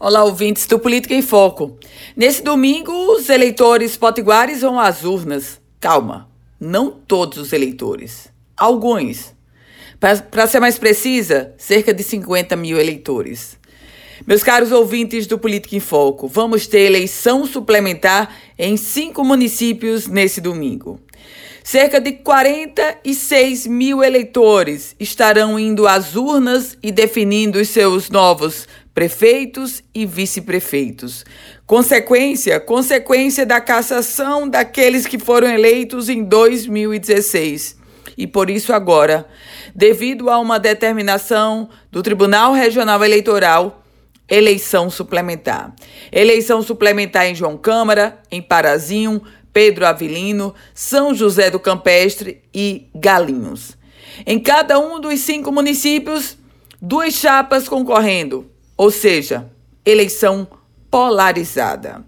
Olá, ouvintes do Política em Foco. Nesse domingo, os eleitores potiguares vão às urnas. Calma, não todos os eleitores. Alguns. Para ser mais precisa, cerca de 50 mil eleitores. Meus caros ouvintes do Política em Foco, vamos ter eleição suplementar em cinco municípios nesse domingo. Cerca de 46 mil eleitores estarão indo às urnas e definindo os seus novos prefeitos e vice-prefeitos. Consequência, consequência da cassação daqueles que foram eleitos em 2016. E por isso agora, devido a uma determinação do Tribunal Regional Eleitoral, eleição suplementar. Eleição suplementar em João Câmara, em Parazinho, Pedro Avilino, São José do Campestre e Galinhos. Em cada um dos cinco municípios, duas chapas concorrendo ou seja, eleição polarizada.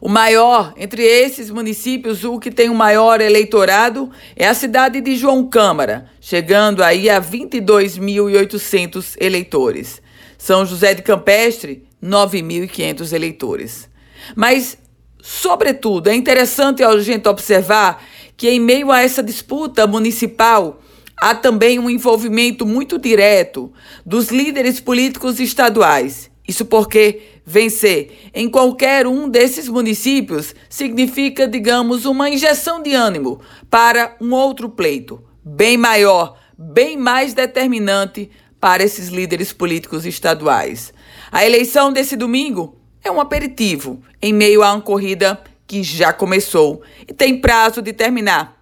O maior entre esses municípios, o que tem o maior eleitorado, é a cidade de João Câmara, chegando aí a 22.800 eleitores. São José de Campestre, 9.500 eleitores. Mas, sobretudo, é interessante a gente observar que, em meio a essa disputa municipal, há também um envolvimento muito direto dos líderes políticos estaduais. Isso porque vencer em qualquer um desses municípios significa, digamos, uma injeção de ânimo para um outro pleito, bem maior, bem mais determinante para esses líderes políticos estaduais. A eleição desse domingo é um aperitivo em meio a uma corrida que já começou e tem prazo de terminar